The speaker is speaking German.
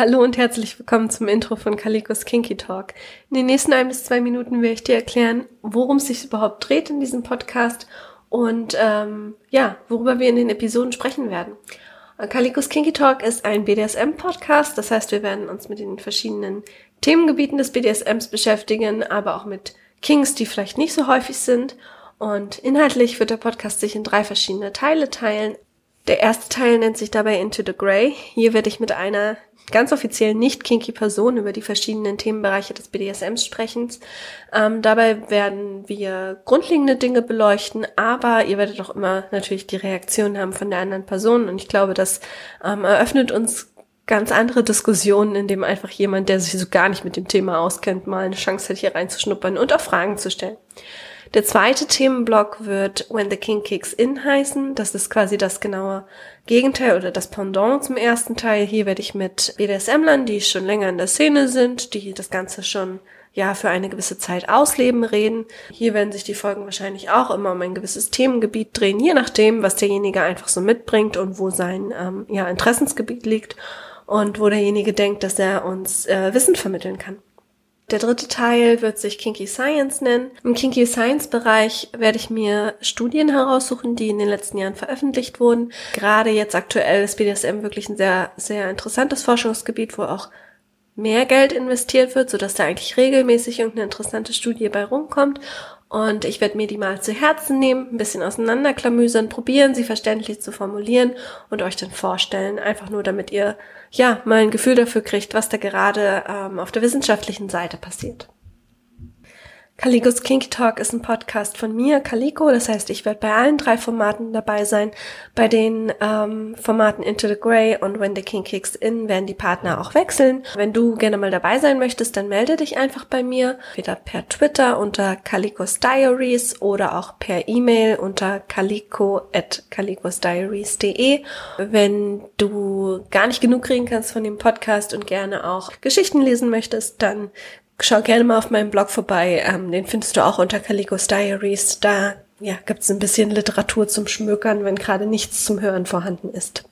Hallo und herzlich willkommen zum Intro von Kalikos Kinky Talk. In den nächsten ein bis zwei Minuten werde ich dir erklären, worum es sich überhaupt dreht in diesem Podcast und ähm, ja, worüber wir in den Episoden sprechen werden. Kalikos Kinky Talk ist ein BDSM-Podcast, das heißt, wir werden uns mit den verschiedenen Themengebieten des BDSMs beschäftigen, aber auch mit Kings, die vielleicht nicht so häufig sind. Und inhaltlich wird der Podcast sich in drei verschiedene Teile teilen. Der erste Teil nennt sich dabei Into the Grey. Hier werde ich mit einer ganz offiziell nicht kinky Person über die verschiedenen Themenbereiche des BDSMs sprechen. Ähm, dabei werden wir grundlegende Dinge beleuchten, aber ihr werdet auch immer natürlich die Reaktion haben von der anderen Person und ich glaube, das ähm, eröffnet uns ganz andere Diskussionen, in dem einfach jemand, der sich so gar nicht mit dem Thema auskennt, mal eine Chance hat, hier reinzuschnuppern und auch Fragen zu stellen. Der zweite Themenblock wird When the King Kicks In heißen. Das ist quasi das genaue Gegenteil oder das Pendant zum ersten Teil. Hier werde ich mit BDSMlern, die schon länger in der Szene sind, die das Ganze schon ja für eine gewisse Zeit ausleben, reden. Hier werden sich die Folgen wahrscheinlich auch immer um ein gewisses Themengebiet drehen, je nachdem, was derjenige einfach so mitbringt und wo sein ähm, ja, Interessensgebiet liegt und wo derjenige denkt, dass er uns äh, Wissen vermitteln kann. Der dritte Teil wird sich Kinky Science nennen. Im Kinky Science Bereich werde ich mir Studien heraussuchen, die in den letzten Jahren veröffentlicht wurden. Gerade jetzt aktuell ist BDSM wirklich ein sehr, sehr interessantes Forschungsgebiet, wo auch mehr Geld investiert wird, sodass da eigentlich regelmäßig irgendeine interessante Studie bei rumkommt. Und ich werde mir die mal zu Herzen nehmen, ein bisschen auseinanderklamüsern, probieren, sie verständlich zu formulieren und euch dann vorstellen. Einfach nur, damit ihr ja mal ein Gefühl dafür kriegt, was da gerade ähm, auf der wissenschaftlichen Seite passiert. Caligos Kink Talk ist ein Podcast von mir, Calico. Das heißt, ich werde bei allen drei Formaten dabei sein. Bei den ähm, Formaten Into the Grey und When the King Kicks In werden die Partner auch wechseln. Wenn du gerne mal dabei sein möchtest, dann melde dich einfach bei mir. Entweder per Twitter unter Calicos Diaries oder auch per E-Mail unter calico at calicosdiaries.de. Wenn du gar nicht genug kriegen kannst von dem Podcast und gerne auch Geschichten lesen möchtest, dann schau gerne mal auf meinem Blog vorbei. Ähm, den findest du auch unter Calicos Diaries. Da ja, gibt's ein bisschen Literatur zum Schmökern, wenn gerade nichts zum Hören vorhanden ist.